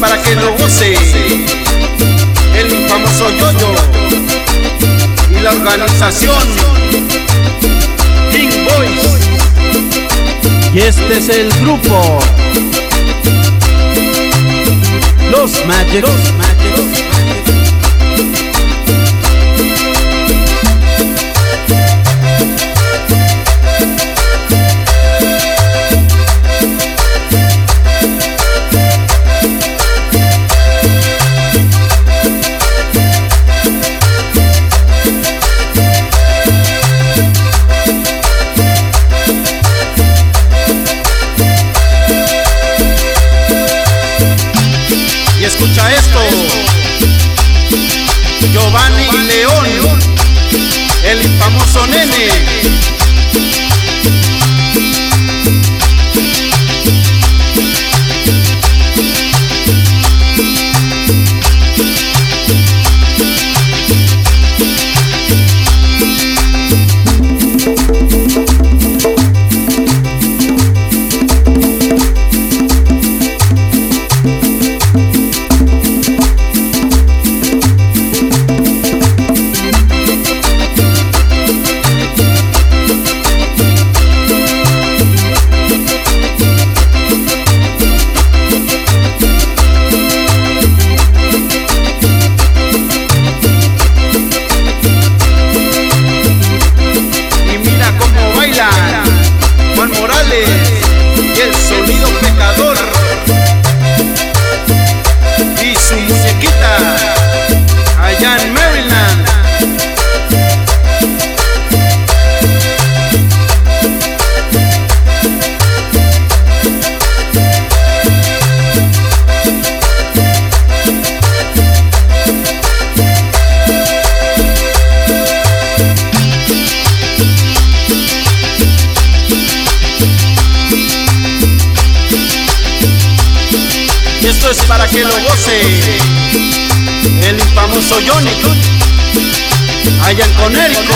para que lo use el famoso Yoyo y la organización King Boys. Y este es el grupo Los Magic. Los Giovanni León, el famoso nene. Chiquita. Para que lo goce. El famoso Johnny allá en Conérico